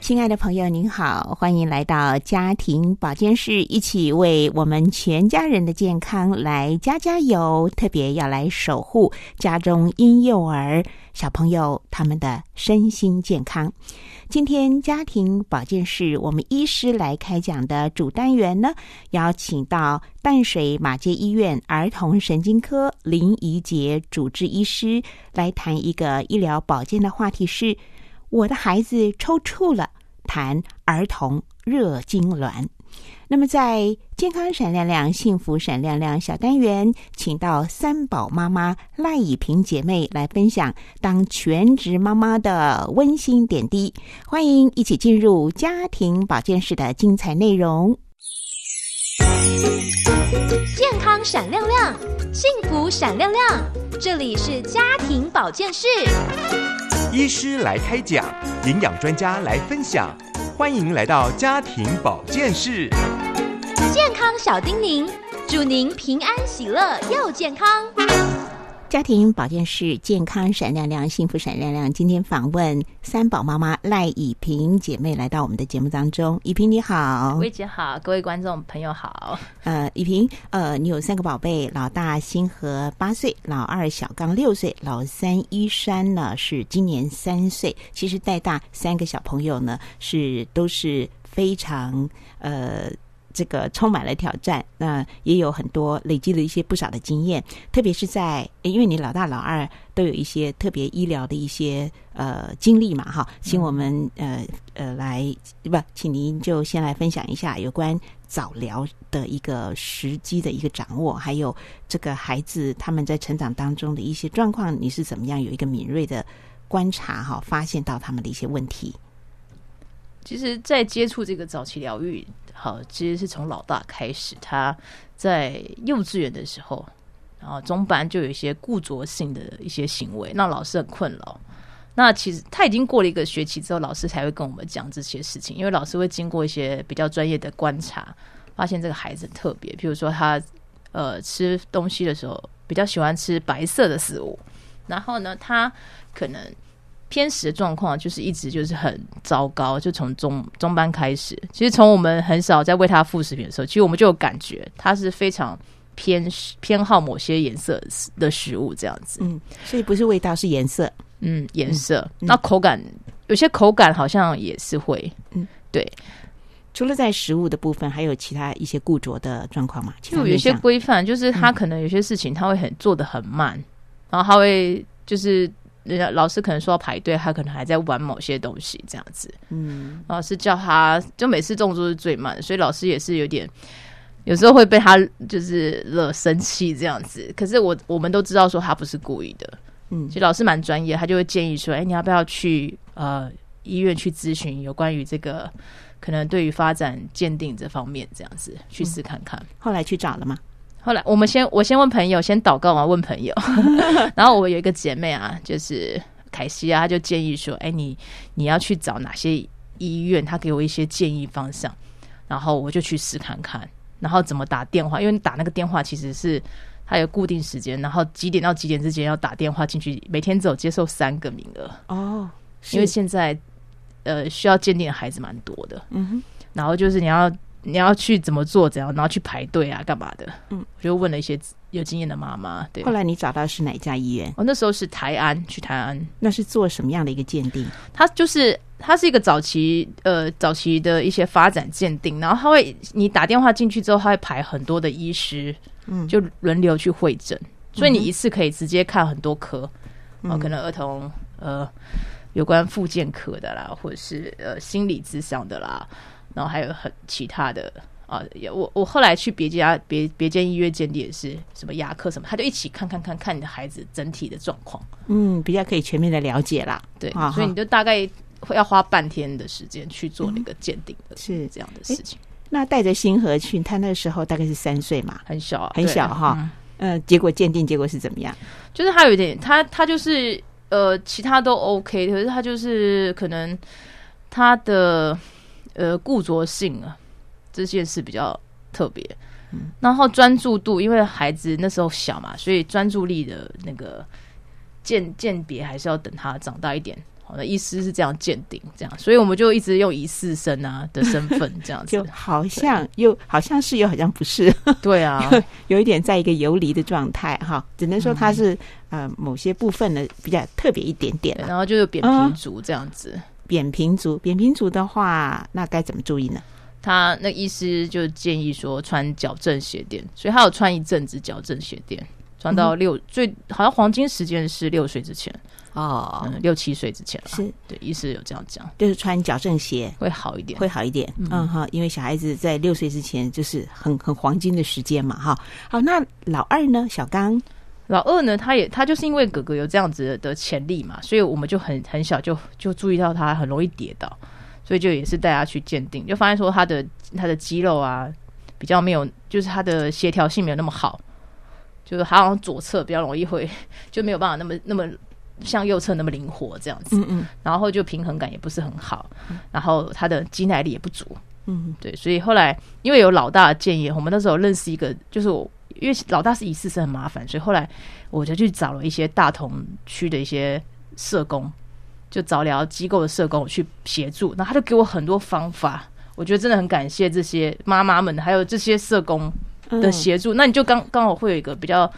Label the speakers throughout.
Speaker 1: 亲爱的朋友，您好，欢迎来到家庭保健室，一起为我们全家人的健康来加加油。特别要来守护家中婴幼儿小朋友他们的身心健康。今天家庭保健室，我们医师来开讲的主单元呢，邀请到淡水马街医院儿童神经科林怡杰主治医师来谈一个医疗保健的话题是。我的孩子抽搐了，谈儿童热痉挛。那么，在健康闪亮亮、幸福闪亮亮小单元，请到三宝妈妈赖以平姐妹来分享当全职妈妈的温馨点滴。欢迎一起进入家庭保健室的精彩内容。
Speaker 2: 健康闪亮亮，幸福闪亮亮，这里是家庭保健室。
Speaker 3: 医师来开讲，营养专家来分享，欢迎来到家庭保健室。
Speaker 2: 健康小叮咛，祝您平安喜乐又健康。
Speaker 1: 家庭保健室健康闪亮亮，幸福闪亮亮。今天访问三宝妈妈赖以平姐妹来到我们的节目当中。以平你好，
Speaker 4: 薇姐好，各位观众朋友好。
Speaker 1: 呃，以平，呃，你有三个宝贝，老大星河八岁，老二小刚六岁，老三依山呢是今年三岁。其实带大三个小朋友呢，是都是非常呃。这个充满了挑战，那也有很多累积了一些不少的经验，特别是在因为你老大老二都有一些特别医疗的一些呃经历嘛，哈，请我们呃呃来不，请您就先来分享一下有关早疗的一个时机的一个掌握，还有这个孩子他们在成长当中的一些状况，你是怎么样有一个敏锐的观察哈，发现到他们的一些问题。
Speaker 4: 其实，在接触这个早期疗愈。好，其实是从老大开始，他在幼稚园的时候，然后中班就有一些固着性的一些行为，让老师很困扰。那其实他已经过了一个学期之后，老师才会跟我们讲这些事情，因为老师会经过一些比较专业的观察，发现这个孩子特别，比如说他呃吃东西的时候比较喜欢吃白色的食物，然后呢，他可能。偏食的状况就是一直就是很糟糕，就从中中班开始。其实从我们很少在喂他副食品的时候，其实我们就有感觉他是非常偏偏好某些颜色的食物这样子。
Speaker 1: 嗯，所以不是味道是颜色。
Speaker 4: 嗯，颜色。那口感有些口感好像也是会。嗯，对。
Speaker 1: 除了在食物的部分，还有其他一些固着的状况吗？
Speaker 4: 就有些规范，就是他可能有些事情他会很做的很慢，然后他会就是。人家老师可能说要排队，他可能还在玩某些东西这样子。嗯，老师叫他就每次动作是最慢，所以老师也是有点，有时候会被他就是惹生气这样子。可是我我们都知道说他不是故意的。嗯，其实老师蛮专业，他就会建议说：“哎，你要不要去呃医院去咨询有关于这个可能对于发展鉴定这方面这样子去试看看。”
Speaker 1: 后来去找了吗？
Speaker 4: 后来我们先我先问朋友，先祷告完问朋友，然后我有一个姐妹啊，就是凯西啊，她就建议说：“哎，你你要去找哪些医院？她给我一些建议方向，然后我就去试看看，然后怎么打电话？因为你打那个电话其实是它有固定时间，然后几点到几点之间要打电话进去，每天只有接受三个名额哦，因为现在呃需要鉴定的孩子蛮多的，嗯哼，然后就是你要。你要去怎么做？怎样？然后去排队啊，干嘛的？嗯，我就问了一些有经验的妈妈。对，
Speaker 1: 后来你找到是哪家医院？
Speaker 4: 我那时候是台安，去台安。
Speaker 1: 那是做什么样的一个鉴定？
Speaker 4: 它就是它是一个早期呃早期的一些发展鉴定，然后他会你打电话进去之后，他会排很多的医师，嗯，就轮流去会诊，所以你一次可以直接看很多科，哦，可能儿童呃有关复健科的啦，或者是呃心理智商的啦。然后还有很其他的啊，我我后来去别家别别间医院鉴定也是什么牙科什么，他就一起看看看看你的孩子整体的状况，
Speaker 1: 嗯，比较可以全面的了解啦。
Speaker 4: 对，所以你就大概会要花半天的时间去做那个鉴定的，
Speaker 1: 是
Speaker 4: 这样的事情。
Speaker 1: 那带着星河去，他那时候大概是三岁嘛，
Speaker 4: 很小啊，
Speaker 1: 很小哈。
Speaker 4: 嗯
Speaker 1: 呃，结果鉴定结果是怎么样？
Speaker 4: 就是他有一点，他他就是呃，其他都 OK，可是他就是可能他的呃固着性啊，这件事比较特别。
Speaker 1: 嗯
Speaker 4: 然后专注度，因为孩子那时候小嘛，所以专注力的那个鉴鉴别还是要等他长大一点。好的，医师是这样鉴定，这样，所以我们就一直用疑似生啊的身份 这样子
Speaker 1: 就。好像又好像是又好像不是，
Speaker 4: 对啊，
Speaker 1: 有一点在一个游离的状态哈。只能说他是、
Speaker 4: 嗯
Speaker 1: 呃某些部分的比较特别一点点
Speaker 4: 然后就是扁平足这样子。
Speaker 1: 扁平足，扁平足的话，那该怎么注意呢？
Speaker 4: 他那医师就建议说穿矫正鞋垫，所以他有穿一阵子矫正鞋垫，穿到六、最好像黄金时间是六岁之前，
Speaker 1: 哦，
Speaker 4: 嗯，六七岁之前了。
Speaker 1: 是
Speaker 4: 对，医师有这样讲，
Speaker 1: 就是穿矫正鞋
Speaker 4: 会好一点。
Speaker 1: 会好一点。嗯哈，因为小孩子在六岁之前就是很很黄金的时间嘛哈。好，那老二呢？小刚
Speaker 4: 老二呢，他也他就是因为哥哥有这样子的潜力嘛，所以我们就很很小就就注意到他很容易跌倒，所以就也是带他去鉴定，就发现说他的他的肌肉啊比较没有，就是他的协调性没有那么好，就是他好像左侧比较容易会就没有办法那么那么像右侧那么灵活这样子，
Speaker 1: 嗯嗯。
Speaker 4: 然后就平衡感也不是很好，然后他的肌耐力也不足，
Speaker 1: 嗯。
Speaker 4: 对，所以后来因为有老大的建议，我们那时候认识一个，就是我因为老大是一次是很麻烦，所以后来我就去找了一些大同区的一些社工，就找疗机构的社工去协助，然后他就给我很多方法，我觉得真的很感谢这些妈妈们，还有这些社工
Speaker 1: 嗯。
Speaker 4: 的协助，那你就刚刚好会有一个比较。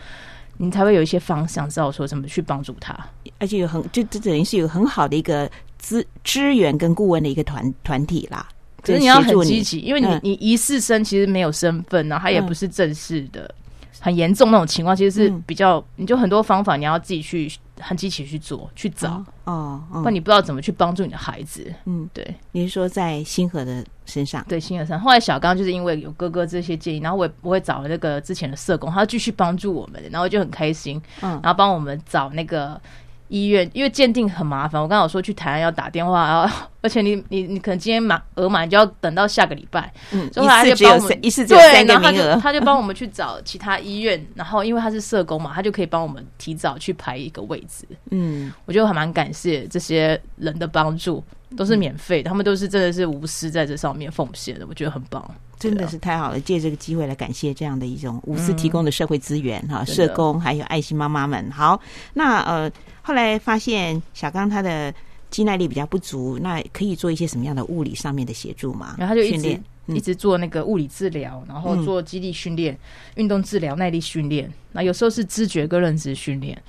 Speaker 4: 你才会有一些方向，知道说怎么去帮助他。
Speaker 1: 而且有很就这等于是有很好的一个资支援跟顾问的一个团团体啦。
Speaker 4: 可是你要很积极，因为你、
Speaker 1: 嗯
Speaker 4: 你疑似生其实没有身份，然后他也
Speaker 1: 嗯
Speaker 4: 不是正式的，很严重那种情况，其实是
Speaker 1: 嗯
Speaker 4: 比较，你就很多方法你要自己去很积极去做去找，
Speaker 1: 哦哦，
Speaker 4: 你不知道怎么去帮助你的孩子。
Speaker 1: 嗯，
Speaker 4: 对
Speaker 1: 你是说在星河的身上？
Speaker 4: 对，星河上。后来小刚就是因为有哥哥这些建议，然后我也我也找了那个之前的社工，他继续帮助我们，然后就很开心，
Speaker 1: 嗯
Speaker 4: 然后帮我们找那个。医院因为鉴定很麻烦，我刚刚有说去台湾要打电话，然后 而且你你你可能今天满额满，你就要等到下个礼拜，
Speaker 1: 嗯，
Speaker 4: 所以他就帮我们
Speaker 1: 三，一次只有
Speaker 4: 对，
Speaker 1: 三个名额
Speaker 4: 就。他就帮我们去找其他医院，然后因为他是社工嘛，他就可以帮我们提早去排一个位置。
Speaker 1: 嗯，
Speaker 4: 我觉得还蛮感谢这些人的帮助，都是免费的，他们都是真的是无私在这上面奉献的，我觉得很棒。
Speaker 1: 真的是太好了！借这个机会来感谢这样的一种无私提供的社会资源哈，社工还有爱心妈妈们。好，那呃，后来发现小刚他的肌耐力比较不足，那可以做一些什么样的物理上面的协助吗？
Speaker 4: 然后他就一直一直做那个物理治疗，然后做肌力训练、运动治疗、耐力训练。那有时候是知觉跟认知训练，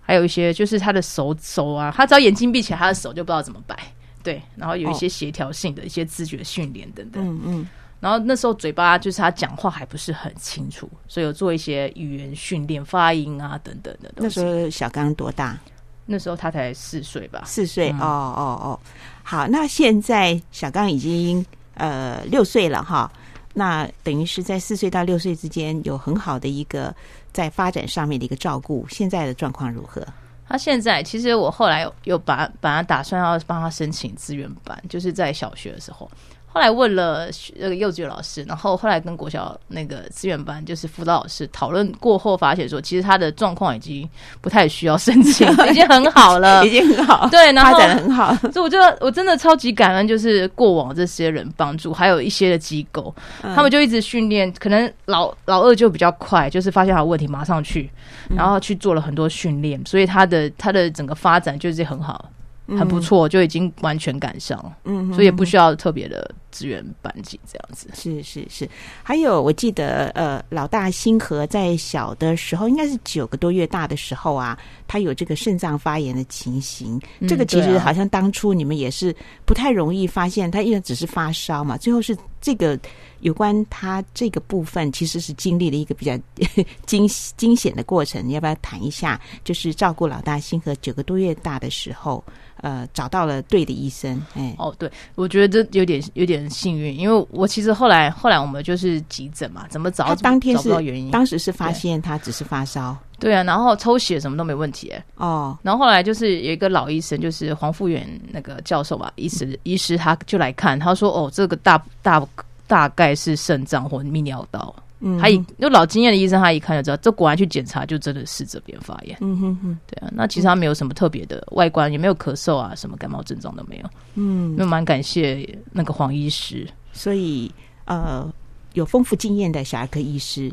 Speaker 4: 还有一些就是他的手手啊，他只要眼睛闭起来，他的手就不知道怎么摆。对，然后有一些协调性的一些知觉训练等等。
Speaker 1: 嗯嗯，
Speaker 4: 然后那时候嘴巴就是他讲话还不是很清楚，所以有做一些语言训练、发音啊等等的东西。
Speaker 1: 那时候小刚多大？
Speaker 4: 那时候他才四岁吧，
Speaker 1: 四岁。
Speaker 4: 嗯
Speaker 1: 哦哦哦，好，那现在小刚已经呃六岁了哈。那等于是在四岁到六岁之间有很好的一个在发展上面的一个照顾，现在的状况如何？
Speaker 4: 他现在其实我后来有有把本来打算要帮他申请资源班，就是在小学的时候。后来问了那个幼稚园老师，然后后来跟国小那个资源班就是辅导老师讨论过后，发现说其实他的状况已经不太需要申请，已经很好了
Speaker 1: 已。经很好，
Speaker 4: 对，然
Speaker 1: 发展的很好。
Speaker 4: 所以我觉得我真的超级感恩，就是过往这些人帮助，还有一些的机构，
Speaker 1: 嗯
Speaker 4: 他们就一直训练。可能老老二就比较快，就是发现他有问题马上去，
Speaker 1: 嗯
Speaker 4: 然后去做了很多训练，所以他的他的整个发展就是很好，很不错，就已经完全赶上了，
Speaker 1: 嗯，
Speaker 4: 所以也不需要特别的资源班级这样子。
Speaker 1: 是是是，还有我记得呃，老大星河在小的时候，应该是九个多月大的时候啊，他有这个肾脏发炎的情形。
Speaker 4: 嗯
Speaker 1: 这个其实好像当初你们也是不太容易发现，他因为只是发烧嘛，最后是这个有关他这个部分，其实是经历了一个比较 惊惊险的过程。你要不要谈一下？就是照顾老大星河九个多月大的时候，呃，找到了对的医生，哎，
Speaker 4: 哦，对，我觉得这有点有点幸运，因为我其实后来后来我们就是急诊嘛，怎么找
Speaker 1: 他当天
Speaker 4: 找不到原因，
Speaker 1: 当时是发现他只是发烧，
Speaker 4: 对啊，然后抽血什么都没问题哎。
Speaker 1: 哦，
Speaker 4: 然后后来就是有一个老医生，就是黄富远那个教授吧，医师医师他就来看，他说哦，这个大大大概是肾脏或泌尿道。
Speaker 1: 嗯
Speaker 4: 他一就老经验的医生，他一看就知道，这果然去检查就真的是这边发炎。
Speaker 1: 嗯哼哼，
Speaker 4: 对啊，那其实他没有什么特别的外观，也没有咳嗽啊，什么感冒症状都没有。
Speaker 1: 嗯，
Speaker 4: 那蛮感谢那个黄医师。
Speaker 1: 所以呃，有丰富经验的小儿科医师，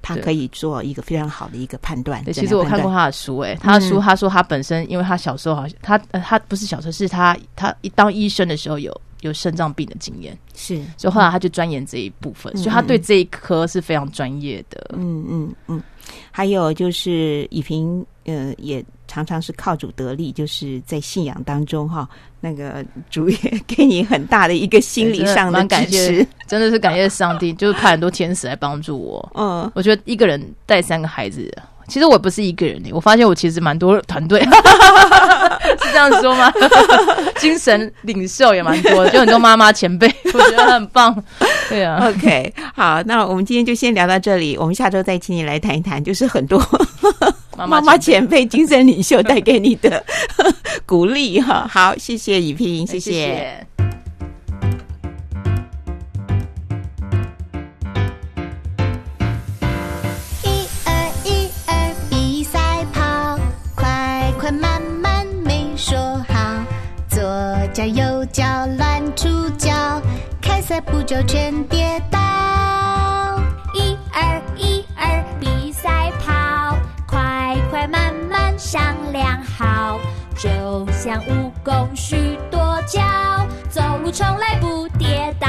Speaker 1: 他可以做一个非常好的一个判断。
Speaker 4: 对，其实我看过他的书、欸，他的书
Speaker 1: 嗯
Speaker 4: 他说他本身，因为他小时候好像他呃他不是小时候，是他他一当医生的时候有有肾脏病的经验，
Speaker 1: 是，
Speaker 4: 所以后来他就钻研这一部分，
Speaker 1: 嗯
Speaker 4: 所以他对这一科是非常专业的。
Speaker 1: 嗯嗯嗯。还有就是以平，呃，也常常是靠主得力，就是在信仰当中哈，那个主也 给你很大的一个心理上的
Speaker 4: 蛮感
Speaker 1: 支
Speaker 4: 谢
Speaker 1: 持。，
Speaker 4: 真的是感谢上帝，就是派很多天使来帮助我。
Speaker 1: 嗯，
Speaker 4: 我觉得一个人带三个孩子，其实我不是一个人、欸，我发现我其实蛮多团队，是这样说吗？精神领袖也蛮多的，就很多妈妈前辈，我觉得很棒。对啊
Speaker 1: ，OK，好，那我们今天就先聊到这里，我们下周再请你来谈一谈，就是很多
Speaker 4: 妈
Speaker 1: 妈妈
Speaker 4: 前
Speaker 1: 前辈、精神领袖带给你的鼓励哈。好，谢谢以平，
Speaker 4: 辈，
Speaker 1: 谢
Speaker 4: 谢谢。
Speaker 5: 不久全跌倒。一二一二比赛跑，快快慢慢商量好，就像蜈蚣许多脚，走路从来不跌倒。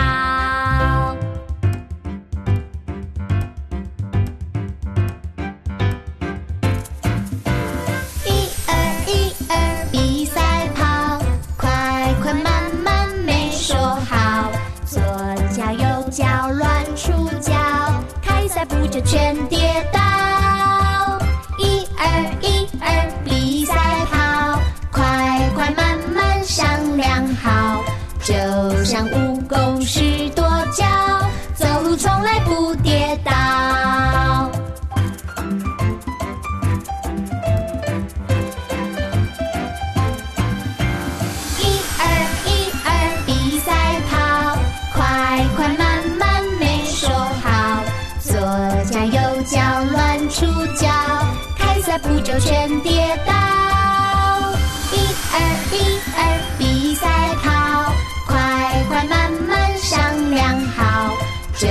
Speaker 5: 全体。跌倒。一二一二比赛跑，快快慢慢商量好，就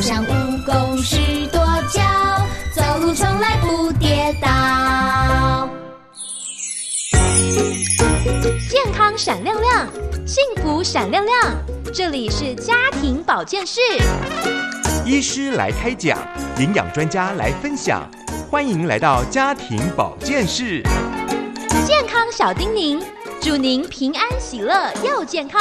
Speaker 5: 像蜈蚣是多脚，走路从来不跌倒。
Speaker 2: 健康闪亮亮，幸福闪亮亮。这里是家庭保健室。
Speaker 3: 医师来开讲，营养专家来分享，欢迎来到家庭保健室。
Speaker 2: 健康小叮咛，祝您平安喜乐又健康。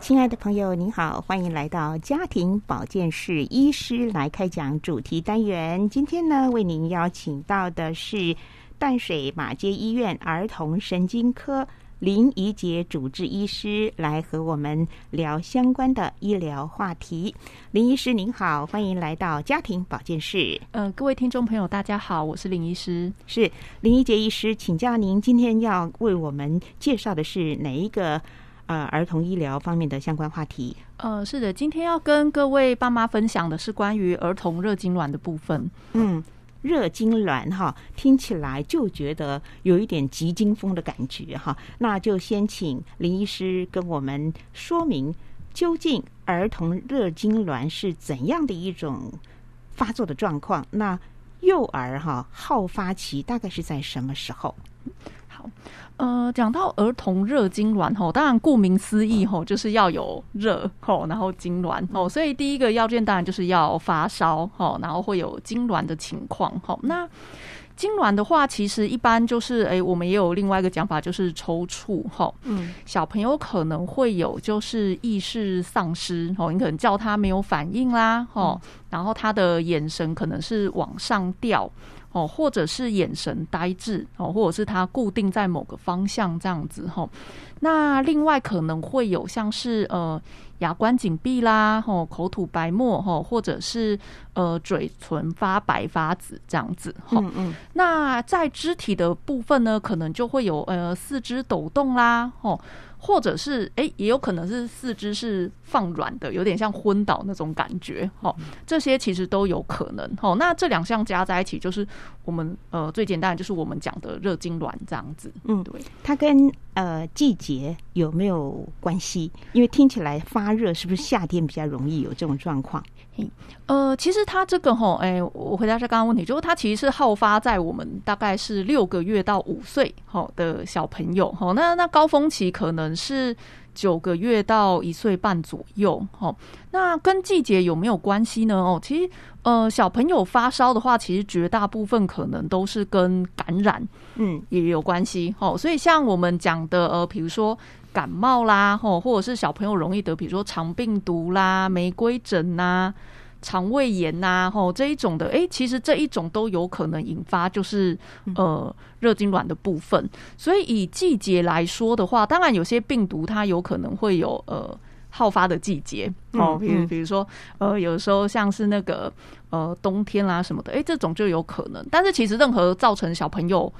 Speaker 1: 亲爱的朋友，您好，欢迎来到家庭保健室医师来开讲主题单元。今天呢，为您邀请到的是淡水马街医院儿童神经科林怡杰主治医师，来和我们聊相关的医疗话题。林医师您好，欢迎来到家庭保健室。
Speaker 6: 呃，各位听众朋友，大家好，我是林医师。
Speaker 1: 是林怡杰医师，请教您今天要为我们介绍的是哪一个呃儿童医疗方面的相关话题？
Speaker 6: 呃，是的，今天要跟各位爸妈分享的是关于儿童热痉挛的部分。
Speaker 1: 嗯，热痉挛哈，听起来就觉得有一点急惊风的感觉哈。那就先请林医师跟我们说明，究竟儿童热痉挛是怎样的一种发作的状况？那幼儿哈好发期大概是在什么时候？
Speaker 6: 好呃，讲到儿童热痉挛吼，当然顾名思义吼，就是要有热吼，然后痉挛吼，所以第一个要件当然就是要发烧吼，然后会有痉挛的情况吼。那痉挛的话，其实一般就是诶，我们也有另外一个讲法，就是抽搐吼。
Speaker 1: 嗯
Speaker 6: 小朋友可能会有就是意识丧失吼，你可能叫他没有反应啦，吼，然后他的眼神可能是往上掉。哦，或者是眼神呆滞哦，或者是他固定在某个方向这样子哈。那另外可能会有像是呃牙关紧闭啦，吼口吐白沫吼，或者是呃嘴唇发白发紫这样子哈。
Speaker 1: 嗯嗯，
Speaker 6: 那在肢体的部分呢，可能就会有呃四肢抖动啦，吼。或者是哎，也有可能是四肢是放软的，有点像昏倒那种感觉，哈，这些其实都有可能，哈。那这两项加在一起，就是我们呃最简单的就是我们讲的热痉挛这样子，
Speaker 1: 嗯，
Speaker 6: 对。
Speaker 1: 它跟呃季节有没有关系？因为听起来发热是不是夏天比较容易有这种状况？
Speaker 6: 呃，其实它这个吼，哎，我回答一下刚刚问题，就是它其实是好发在我们大概是六个月到五岁好的小朋友哈，那那高峰期可能是九个月到一岁半左右哈。那跟季节有没有关系呢？哦，其实呃，小朋友发烧的话，其实绝大部分可能都是跟感染
Speaker 1: 嗯
Speaker 6: 也有关系哦。所以像我们讲的呃，比如说。感冒啦，吼，或者是小朋友容易得，比如说肠病毒啦、玫瑰疹呐、肠胃炎呐，吼这一种的，哎，其实这一种都有可能引发就是呃热痉挛的部分。所以以季节来说的话，当然有些病毒它有可能会有呃好发的季节哦，比如比如说呃有时候像是那个呃冬天啦什么的，哎，这种就有可能。但是其实任何造成小朋友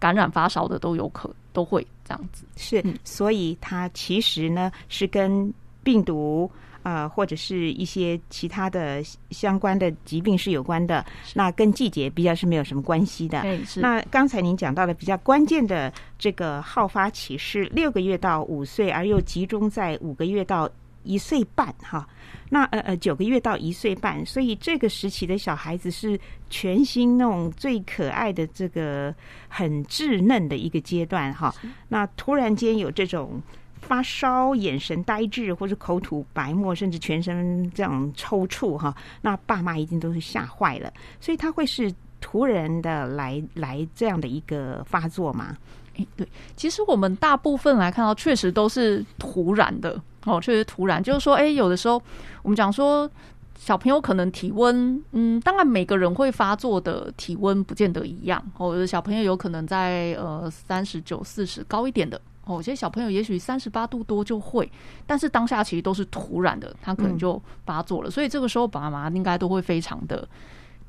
Speaker 6: 感染发烧的都有可都会。这样子
Speaker 1: 是，所以它其实呢是跟病毒啊，或者是一些其他的相关的疾病是有关的。那跟季节比较是没有什么关系的。那刚才您讲到的比较关键的这个好发期是六个月到五岁，而又集中在五个月到一岁半，哈。那呃呃九个月到一岁半，所以这个时期的小孩子是全新那种最可爱的这个很稚嫩的一个阶段哈。那突然间有这种发烧、眼神呆滞，或者口吐白沫，甚至全身这样抽搐哈，那爸妈一定都是吓坏了。所以他会是突然的来来这样的一个发作吗？
Speaker 6: 哎，对，其实我们大部分来看到，确实都是突然的。哦，确实突然，就是说，哎，有的时候我们讲说，小朋友可能体温，嗯，当然每个人会发作的体温不见得一样。哦，有的小朋友有可能在呃三十九、四十高一点的，哦，有些小朋友也许三十八度多就会，但是当下其实都是突然的，他可能就发作了。所以这个时候爸妈应该都会非常的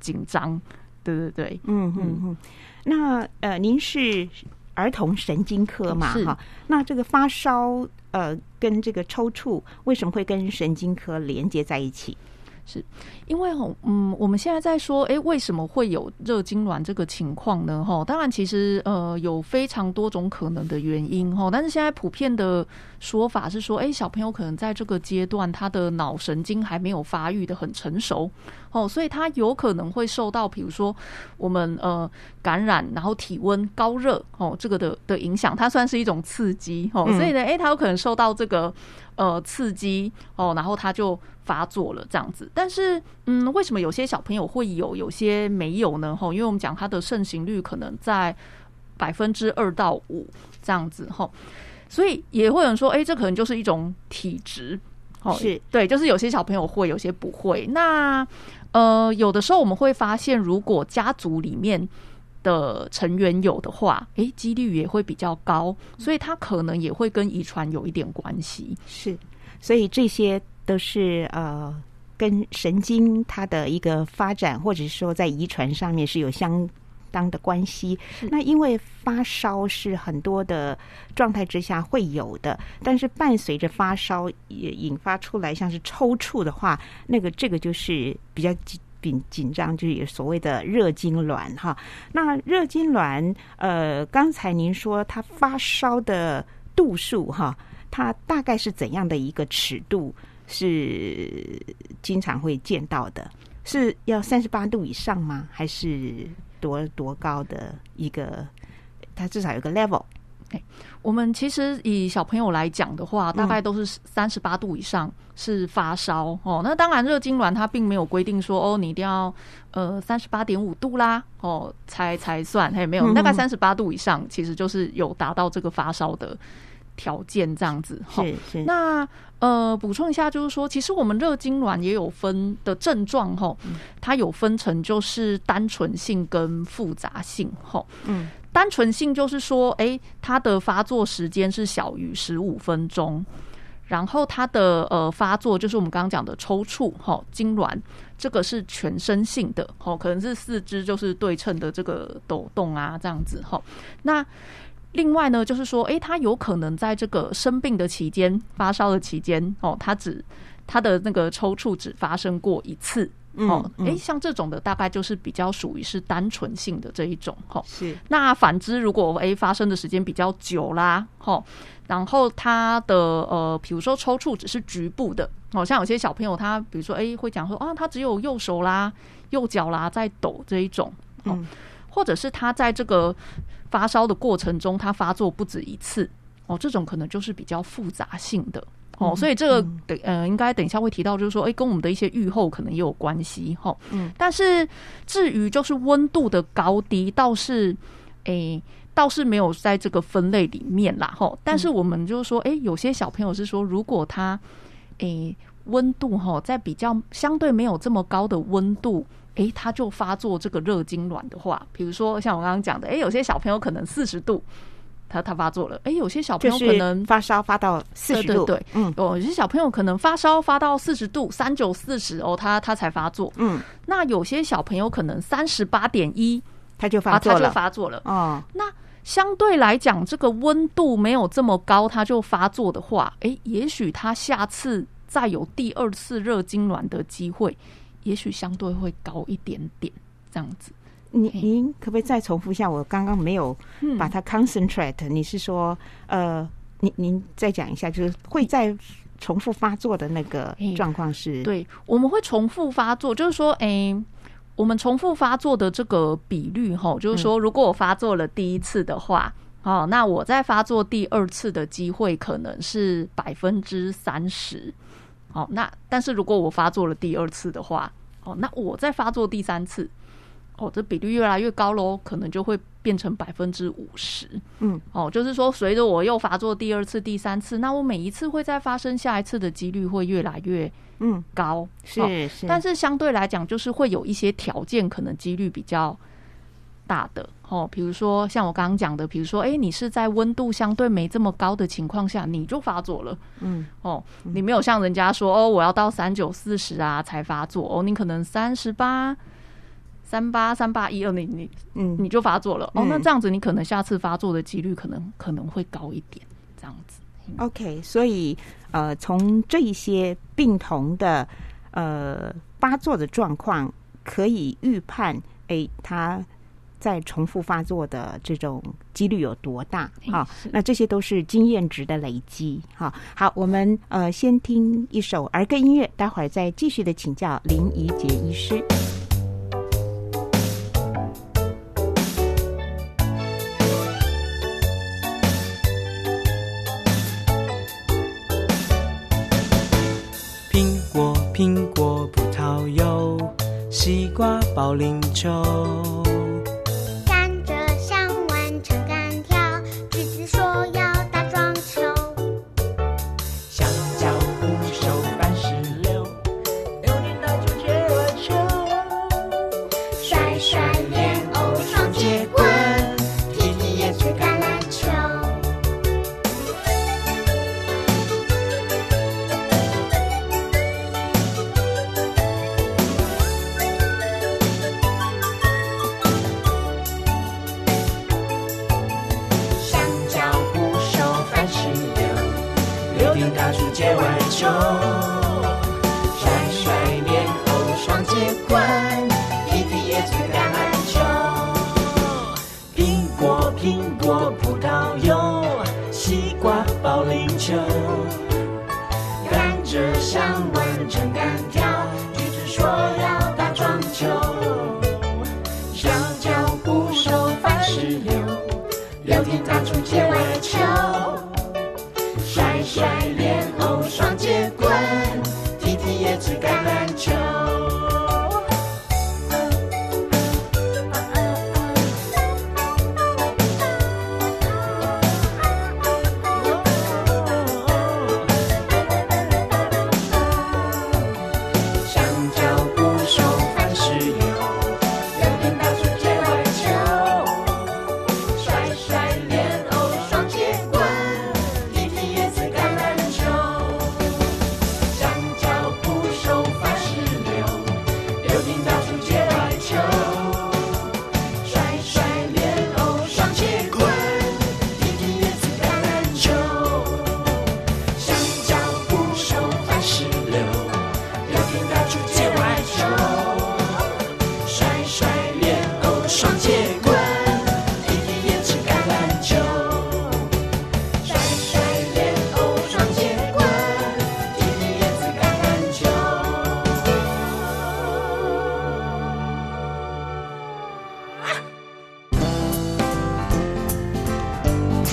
Speaker 6: 紧张。对对对，
Speaker 1: 嗯嗯嗯。那呃，您是儿童神经科嘛？哈，那这个发烧。呃，跟这个抽搐为什么会跟神经科连接在一起？
Speaker 6: 是因为哦，嗯，我们现在在说，哎，为什么会有热痉挛这个情况呢？哈，当然，其实呃，有非常多种可能的原因哈，但是现在普遍的说法是说，哎，小朋友可能在这个阶段，他的脑神经还没有发育的很成熟。哦，所以他有可能会受到，比如说我们呃感染，然后体温高热哦，这个的的影响，它算是一种刺激哦，所以呢，哎，他有可能受到这个呃刺激哦，然后他就发作了这样子。但是，嗯，为什么有些小朋友会有，有些没有呢？吼，因为我们讲他的盛行率可能在百分之二到五这样子吼，所以也会有人说，哎，这可能就是一种体质
Speaker 1: 哦，是
Speaker 6: 对，就是有些小朋友会，有些不会。那呃，有的时候我们会发现，如果家族里面的成员有的话，诶，几率也会比较高，所以它可能也会跟遗传有一点关系。
Speaker 1: 是，所以这些都是呃，跟神经它的一个发展，或者是说在遗传上面是有相。当的关系，那因为发烧是很多的状态之下会有的，但是伴随着发烧也引发出来像是抽搐的话，那个这个就是比较紧紧张，就是所谓的热痉挛哈。那热痉挛，呃，刚才您说他发烧的度数哈，它大概是怎样的一个尺度是经常会见到的？是要三十八度以上吗？还是？多多高的一个，它至少有个 level。
Speaker 6: 哎，我们其实以小朋友来讲的话，大概都是三十八度以上是发烧哦。那当然，热痉挛它并没有规定说哦，你一定要呃三十八点五度啦哦才才算，还有没有？大概三十八度以上，其实就是有达到这个发烧的。条件这样子。哈
Speaker 1: 是是，
Speaker 6: 那呃，补充一下，就是说，其实我们热痉挛也有分的症状哈，它有分成就是单纯性跟复杂性哈。
Speaker 1: 嗯，
Speaker 6: 单纯性就是说，诶，它的发作时间是小于十五分钟，然后它的呃发作就是我们刚刚讲的抽搐哈、痉挛，这个是全身性的哈，可能是四肢就是对称的这个抖动啊这样子哈。那另外呢，就是说，诶，它有可能在这个生病的期间、发烧的期间哦，它只它的那个抽搐只发生过一次。哦，
Speaker 1: 嗯
Speaker 6: 诶，像这种的大概就是比较属于是单纯性的这一种哈。
Speaker 1: 是
Speaker 6: 那反之，如果诶发生的时间比较久啦，哦，然后他的呃，比如说抽搐只是局部的，哦，像有些小朋友他比如说诶会讲说啊，他只有右手啦、右脚啦在抖这一种，哦，
Speaker 1: 嗯
Speaker 6: 或者是他在这个发烧的过程中，他发作不止一次，哦，这种可能就是比较复杂性的。哦，所以这个等呃，应该等一下会提到，就是说，哎，跟我们的一些预后可能也有关系哈。
Speaker 1: 嗯，
Speaker 6: 但是至于就是温度的高低，倒是，诶，倒是没有在这个分类里面啦哈。但是我们就是说，哎，有些小朋友是说，如果他，诶，温度哈在比较相对没有这么高的温度。诶，他就发作这个热痉挛的话，比如说像我刚刚讲的，诶，有些小朋友可能四十度，他他发作了，哎，有些小朋友可能
Speaker 1: 发烧发到四十度，
Speaker 6: 对
Speaker 1: 嗯
Speaker 6: 哦，有些小朋友可能发烧发到四十度，三九四十哦，他他才发作。
Speaker 1: 嗯，
Speaker 6: 那有些小朋友可能三十八点一
Speaker 1: 他就
Speaker 6: 啊，他就
Speaker 1: 发作了，
Speaker 6: 发作了。
Speaker 1: 哦，
Speaker 6: 那相对来讲，这个温度没有这么高，他就发作的话，诶，也许他下次再有第二次热痉挛的机会，也许相对会高一点点，这样子。
Speaker 1: 您
Speaker 6: 嘿
Speaker 1: 您可不可以再重复一下？我刚刚没有
Speaker 6: 嗯
Speaker 1: 把它 concentrate，、你是说呃，您您再讲一下，就是会再重复发作的那个状况是？，
Speaker 6: 对，我们会重复发作，就是说，诶、我们重复发作的这个比率，哈，就是说，如果我发作了第一次的话，哦，那我再发作第二次的机会可能是百分之三十，哦，那但是如果我发作了第二次的话，哦，那我再发作第三次，哦，这比率越来越高喽，可能就会变成百分之五十。
Speaker 1: 嗯，
Speaker 6: 哦，就是说，随着我又发作第二次、第三次，那我每一次会再发生下一次的几率会越来越
Speaker 1: 嗯，
Speaker 6: 高。
Speaker 1: 是、
Speaker 6: 哦
Speaker 1: 是，
Speaker 6: 但是相对来讲，就是会有一些条件，可能几率比较大的哦。比如说像我刚刚讲的，比如说，哎，你是在温度相对没这么高的情况下，你就发作了
Speaker 1: 嗯
Speaker 6: 哦。你没有像人家说哦，我要到三九四十啊才发作哦，你可能三十八、三八、三八一二，零你
Speaker 1: 嗯
Speaker 6: 你就发作了哦。
Speaker 1: 嗯
Speaker 6: 那这样子，你可能下次发作的几率可能可能会高一点，这样子。
Speaker 1: OK，所以呃，从这一些病童的呃发作的状况，可以预判，哎，他在重复发作的这种几率有多大？哈、
Speaker 6: 是
Speaker 1: 那这些都是经验值的累积。哈，好，我们呃先听一首儿歌音乐，待会儿再继续的请教林怡杰医师。
Speaker 7: 苹果，葡萄柚，西瓜，保龄球。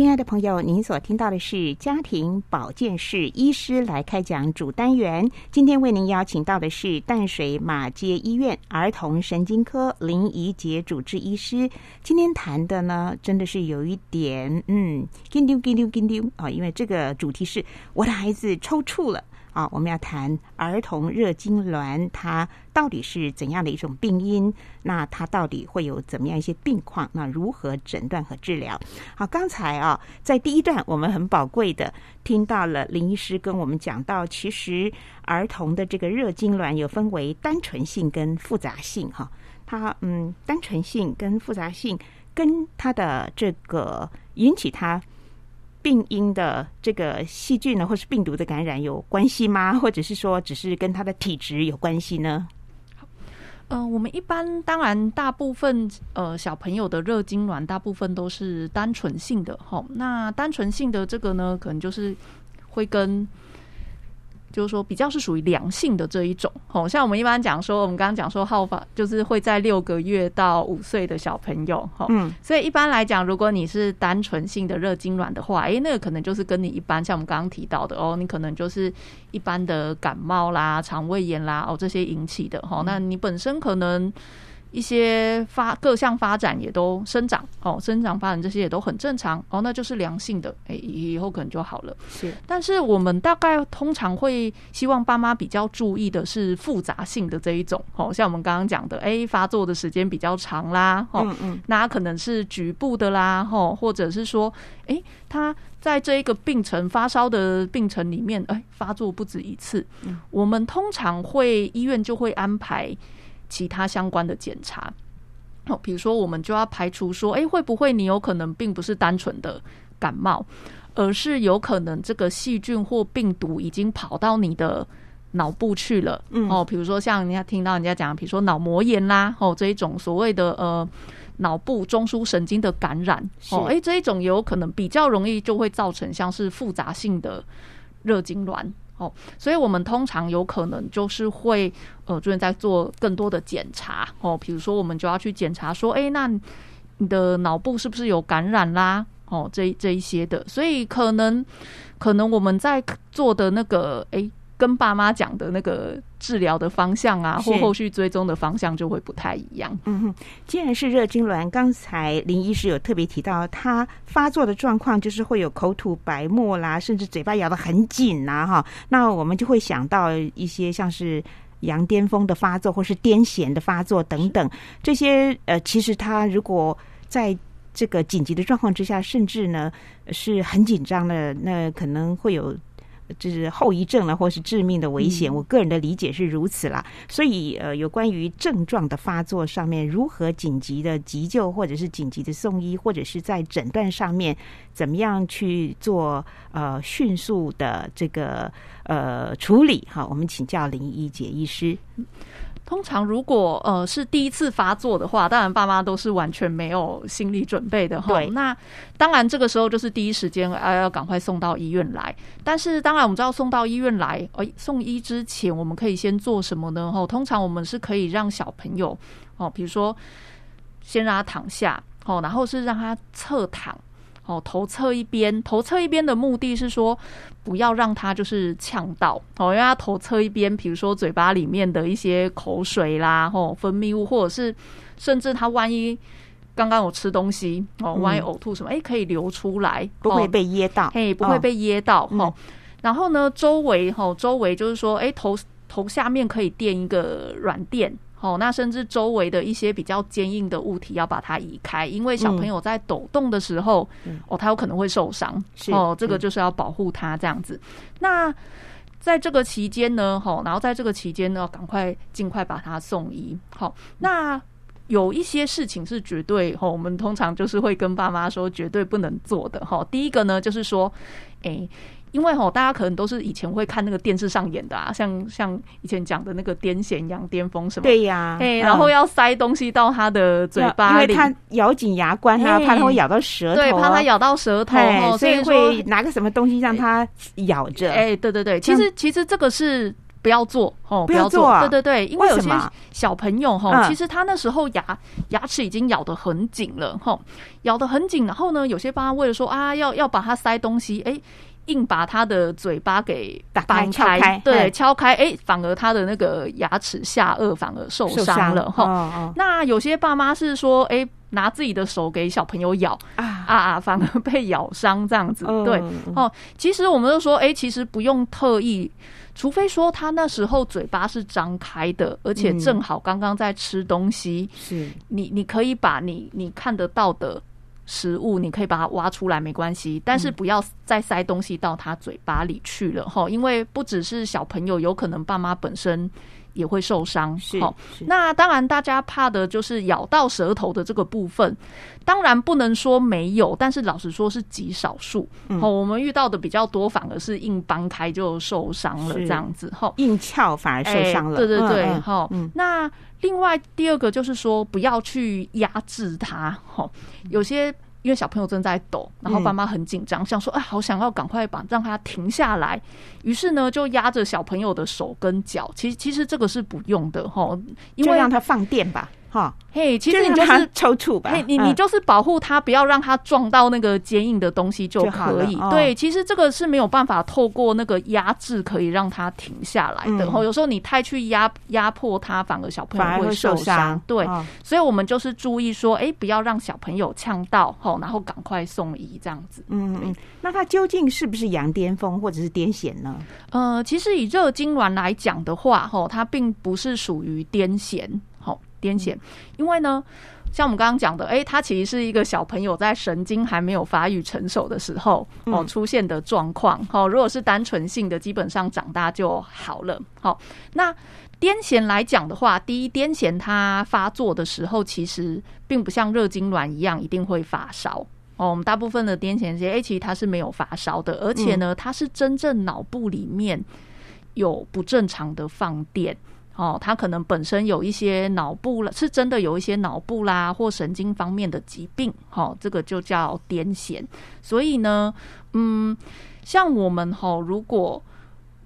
Speaker 1: 亲爱的朋友，您所听到的是家庭保健室医师来开讲主单元。今天为您邀请到的是淡水马街医院儿童神经科林怡杰主治医师。今天谈的呢，真的是有一点嗯，跟丢跟丢跟丢啊，因为这个主题是我的孩子抽搐了。啊，我们要谈儿童热痉挛，它到底是怎样的一种病因？那它到底会有怎么样一些病况？那如何诊断和治疗？好，刚才啊，在第一段我们很宝贵的听到了林医师跟我们讲到，其实儿童的这个热痉挛有分为单纯性跟复杂性哈。它嗯，单纯性跟复杂性跟它的这个引起它。病因的这个细菌呢，或是病毒的感染有关系吗？或者是说，只是跟他的体质有关系呢？
Speaker 6: 嗯，我们一般当然大部分呃小朋友的热痉挛，大部分都是单纯性的哈。那单纯性的这个呢，可能就是会跟。就是说，比较是属于良性的这一种，哦，像我们一般讲说，我们刚刚讲说，好发就是会在六个月到五岁的小朋友，哈，嗯，所以一般来讲，如果你是单纯性的热痉挛的话，哎，那个可能就是跟你一般，像我们刚刚提到的哦，你可能就是一般的感冒啦、肠胃炎啦，哦，这些引起的，哈，那你本身可能。一些发各项发展也都生长哦，生长发展这些也都很正常哦，那就是良性的，哎，以后可能就好了。
Speaker 1: 是，
Speaker 6: 但是我们大概通常会希望爸妈比较注意的是复杂性的这一种哦，像我们刚刚讲的，哎，发作的时间比较长啦，哦，那可能是局部的啦，哦，或者是说，哎，他在这一个病程发烧的病程里面，哎，发作不止一次，嗯我们通常会医院就会安排。其他相关的检查，哦，比如说我们就要排除说，哎，会不会你有可能并不是单纯的感冒，而是有可能这个细菌或病毒已经跑到你的脑部去了，嗯，哦，比如说像人家听到人家讲，比如说脑膜炎啦，哦，这一种所谓的呃脑部中枢神经的感染，哦，哎，这一种有可能比较容易就会造成像是复杂性的热痉挛。哦，所以我们通常有可能就是会，呃，就是在做更多的检查哦，比如说我们就要去检查说，哎，那你的脑部是不是有感染啦？哦，这这一些的，所以可能可能我们在做的那个，哎。跟爸妈讲的那个治疗的方向啊，或后续追踪的方向就会不太一样。
Speaker 1: 嗯哼，既然是热痉挛，刚才林医师有特别提到，他发作的状况就是会有口吐白沫啦，甚至嘴巴咬得很紧呐，哈。那我们就会想到一些像是羊癫疯的发作，或是癫痫的发作等等。这些呃，其实他如果在这个紧急的状况之下，甚至呢是很紧张的，那可能会有。就是后遗症了，或是致命的危险。我个人的理解是如此啦。所以，呃，有关于症状的发作上面，如何紧急的急救，或者是紧急的送医，或者是在诊断上面怎么样去做呃迅速的这个呃处理？哈，我们请教林一杰医师。
Speaker 6: 通常如果呃是第一次发作的话，当然爸妈都是完全没有心理准备的哈。那当然这个时候就是第一时间啊要赶快送到医院来。但是当然我们知道送到医院来，哎，送医之前我们可以先做什么呢？哈，通常我们是可以让小朋友哦，比如说先让他躺下，哦，然后是让他侧躺。哦，头侧一边，头侧一边的目的是说，不要让它就是呛到哦，因为它头侧一边，比如说嘴巴里面的一些口水啦，吼分泌物，或者是甚至它万一刚刚有吃东西哦，万一呕吐什么，哎，可以流出来，
Speaker 1: 不会被噎到，
Speaker 6: 嘿，不会被噎到哈。然后呢，周围哈，周围就是说，哎，头头下面可以垫一个软垫。哦，那甚至周围的一些比较坚硬的物体要把它移开，因为小朋友在抖动的时候，哦，他有可能会受伤。哦，这个就是要保护他这样子。那在这个期间呢，哦，然后在这个期间呢，赶快尽快把他送医。好，那有一些事情是绝对，哈，我们通常就是会跟爸妈说绝对不能做的。哈，第一个呢，就是说，哎。因为吼，大家可能都是以前会看那个电视上演的啊，像像以前讲的那个癫痫、羊癫疯什么，
Speaker 1: 对呀，
Speaker 6: 哎，
Speaker 1: 嗯。
Speaker 6: 然后要塞东西到他的嘴巴里，
Speaker 1: 因为他咬紧牙关啊，
Speaker 6: 哎
Speaker 1: 怕他会咬到舌头。啊，
Speaker 6: 对，怕他咬到舌头，
Speaker 1: 所以会拿个什么东西让他咬着。
Speaker 6: 哎，对对对，其实其实这个是不要做哦，
Speaker 1: 不要
Speaker 6: 要
Speaker 1: 做。啊。
Speaker 6: 对对对，因为有些小朋友哈，
Speaker 1: 嗯。
Speaker 6: 其实他那时候牙牙齿已经咬得很紧了哈，咬得很紧，然后呢，有些爸妈为了说啊，要要把它塞东西，哎。硬把他的嘴巴给
Speaker 1: 打开
Speaker 6: 对，
Speaker 1: 哎
Speaker 6: 敲开，哎，反而他的那个牙齿下颚反而受
Speaker 1: 受
Speaker 6: 伤了哈。
Speaker 1: 哦哦
Speaker 6: 那有些爸妈是说，哎，拿自己的手给小朋友咬
Speaker 1: 啊
Speaker 6: 啊啊，反而被咬伤这样子，
Speaker 1: 嗯
Speaker 6: 对
Speaker 1: 嗯
Speaker 6: 哦。其实我们就说，哎，其实不用特意，除非说他那时候嘴巴是张开的，而且
Speaker 1: 嗯
Speaker 6: 正好刚刚在吃东西，
Speaker 1: 是
Speaker 6: 你你可以把你你看得到的。食物你可以把它挖出来没关系，但
Speaker 1: 嗯。
Speaker 6: 是不要再塞东西到他嘴巴里去了哈，因为不只是小朋友，有可能爸妈本身也会受伤。
Speaker 1: 是
Speaker 6: 齁
Speaker 1: 是
Speaker 6: 那当然，大家怕的就是咬到舌头的这个部分。当然不能说没有，但是老实说是极少数。
Speaker 1: 嗯
Speaker 6: 哦，我们遇到的比较多，反而是硬掰开就受伤了
Speaker 1: 是
Speaker 6: 这样子。哈，
Speaker 1: 硬撬反而受伤了。
Speaker 6: 哎对对对，那另外第二个就是说，不要去压制它。哈，有些。因为小朋友正在抖，然后爸妈很紧张，想说：“哎，好想要赶快把让他停下来。”于是呢，就压着小朋友的手跟脚。其实，其实这个是不用的哈，因为
Speaker 1: 让他放电吧，哈。
Speaker 6: 嘿，其实你就是
Speaker 1: 抽搐吧
Speaker 6: 嘿，，你你
Speaker 1: 嗯
Speaker 6: 就是保护它，不要让它撞到那个坚硬的东西就可以。对，其实这个是没有办法透过那个压制可以让它停下来的。
Speaker 1: 嗯
Speaker 6: 吼、有时候你太去压压迫它，反而小朋友
Speaker 1: 会
Speaker 6: 受
Speaker 1: 受伤。
Speaker 6: 对，
Speaker 1: 哦
Speaker 6: 所以我们就是注意说，哎、不要让小朋友呛到，吼，然后赶快送医这样子。
Speaker 1: 嗯嗯嗯，那它究竟是不是羊癫疯或者是癫痫呢？
Speaker 6: 呃，其实以热痉挛来讲的话，吼，它并不是属于癫痫，吼，癫痫，因为呢，像我们刚刚讲的，诶，它其实是一个小朋友在神经还没有发育成熟的时候哦
Speaker 1: 嗯
Speaker 6: 出现的状况，哦，如果是单纯性的，基本上长大就好了，好，那。癫痫来讲的话，第一，癫痫它发作的时候，其实并不像热痉挛一样一定会发烧。哦，我们大部分的癫痫这些，哎，其实它是没有发烧的，而且呢，它是真正脑部里面有不正常的放电。哦，他可能本身有一些脑部了，是真的有一些脑部啦或神经方面的疾病，哦，这个就叫癫痫。所以呢，嗯，像我们哈、哦，如果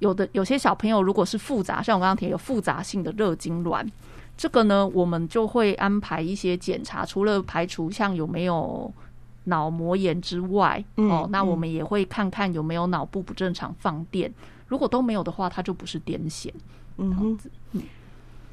Speaker 6: 有的有些小朋友如果是复杂，像我刚刚提有复杂性的热痉挛，这个呢，我们就会安排一些检查，除了排除像有没有脑膜炎之外，
Speaker 1: 嗯
Speaker 6: 哦，那我
Speaker 1: 嗯
Speaker 6: 们也会看看有没有脑部不正常放电。如果都没有的话，它就不是癫痫。
Speaker 1: 嗯哼。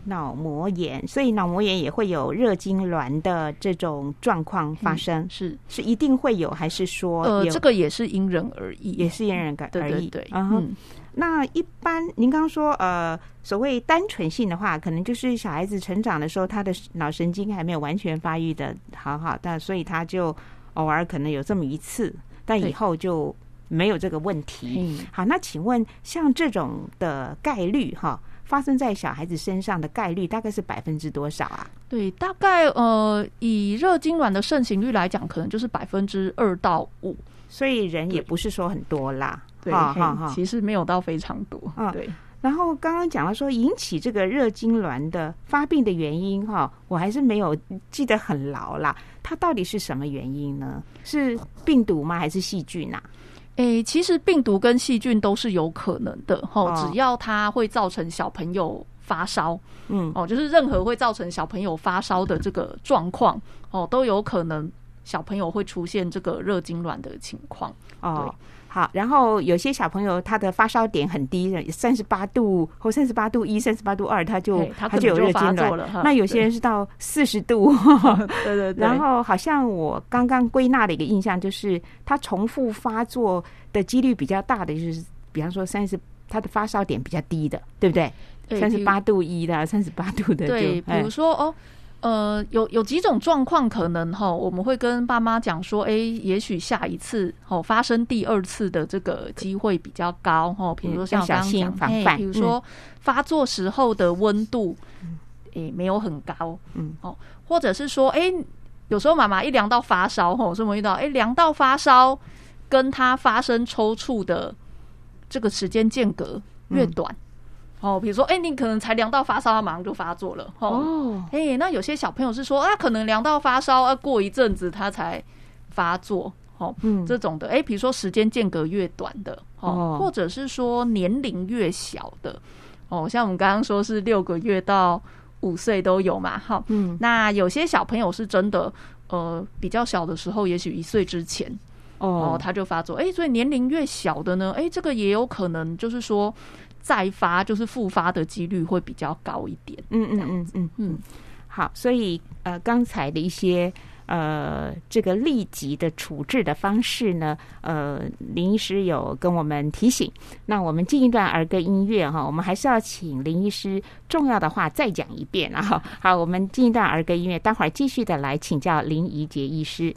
Speaker 1: 脑膜炎，所以脑膜炎也会有热痉挛的这种状况发生，
Speaker 6: 是。
Speaker 1: 是一定会有，还是说
Speaker 6: 呃，
Speaker 1: 有？
Speaker 6: 这个也是因人而异，
Speaker 1: 也是因人而而异？
Speaker 6: 对对对，
Speaker 1: 嗯那一般您刚刚说，呃，所谓单纯性的话，可能就是小孩子成长的时候，他的脑神经还没有完全发育的好好但，所以他就偶尔可能有这么一次，但以后就没有这个问题。
Speaker 6: 嗯
Speaker 1: 好，那请问像这种的概率哈，发生在小孩子身上的概率大概是百分之多少啊？
Speaker 6: 对，大概呃，以热痉挛的盛行率来讲，可能就是百分之二到五。
Speaker 1: 所以人也不是说很多啦，
Speaker 6: 对，
Speaker 1: 哈哈。
Speaker 6: 其实没有到非常多。
Speaker 1: 嗯
Speaker 6: 对，
Speaker 1: 然后刚刚讲到说引起这个热痉挛的发病的原因哈，我还是没有记得很牢啦。它到底是什么原因呢？是病毒吗？还是细菌啊？
Speaker 6: 诶，其实病毒跟细菌都是有可能的哈，
Speaker 1: 哦
Speaker 6: 只要它会造成小朋友发烧
Speaker 1: 嗯，
Speaker 6: 哦，就是任何会造成小朋友发烧的这个状况哦，都有可能小朋友会出现这个热痉挛的情况。
Speaker 1: 哦。好，然后有些小朋友他的发烧点很低，三十八度或三十八度一、三十八度二，他就
Speaker 6: 他
Speaker 1: 就有热
Speaker 6: 能就发
Speaker 1: 痉挛
Speaker 6: 作了。
Speaker 1: 那有些人是到四十度，
Speaker 6: 对对对，
Speaker 1: 然后好像我刚刚归纳的一个印象就是，他重复发作的几率比较大的，就是比方说三十，他的发烧点比较低的，对不对？三十八度一的，三十八度的就，
Speaker 6: 对，比
Speaker 1: 哎
Speaker 6: 如说哦。呃，有有几种状况可能哈，我们会跟爸妈讲说，哎，也许下一次哦发生第二次的这个机会比较高哈，比如说像我刚刚讲，
Speaker 1: 心防
Speaker 6: 嘿
Speaker 1: 范嗯
Speaker 6: 比如说发作时候的温度，诶没有很高，
Speaker 1: 嗯
Speaker 6: 哦，或者是说，哎，有时候妈妈一量到发烧哈，我是没遇到，哎，量到发烧跟她发生抽搐的这个时间间隔越短。哦，比如说，哎、你可能才量到发烧，他马上就发作了。哦，
Speaker 1: 哦，
Speaker 6: 哎、那有些小朋友是说，啊，可能量到发烧，啊，过一阵子他才发作。哦，
Speaker 1: 嗯。
Speaker 6: 这种的，哎、比如说时间间隔越短的，
Speaker 1: 哦
Speaker 6: 哦，或者是说年龄越小的，哦，像我们刚刚说是六个月到五岁都有嘛，哈，
Speaker 1: 嗯。
Speaker 6: 那有些小朋友是真的，呃，比较小的时候，也许一岁之前，哦。
Speaker 1: 哦，，
Speaker 6: 他就发作，哎、所以年龄越小的呢，哎、这个也有可能就是说再发，就是复发的几率会比较高一点。
Speaker 1: 嗯嗯嗯嗯嗯，好，所以呃，刚才的一些呃，这个立即的处置的方式呢，呃，林医师有跟我们提醒。那我们进一段儿歌音乐哈，我们还是要请林医师重要的话再讲一遍啊。哈好，我们进一段儿歌音乐，待会儿继续的来请教林怡杰医师。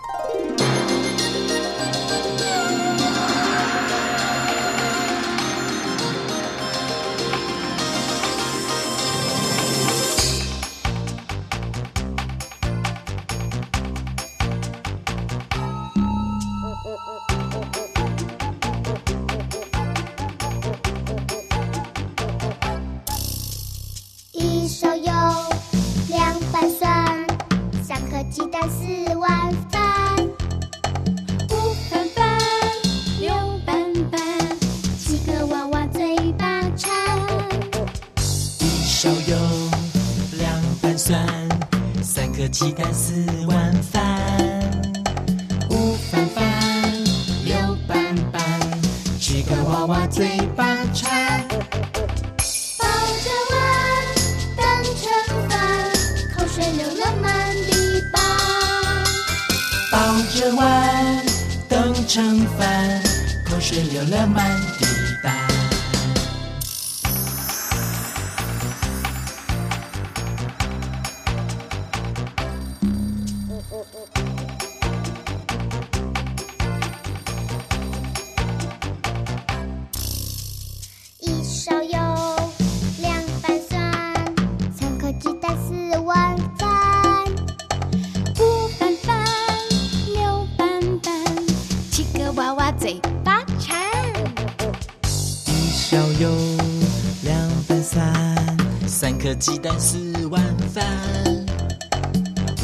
Speaker 5: 鸡蛋，四碗饭，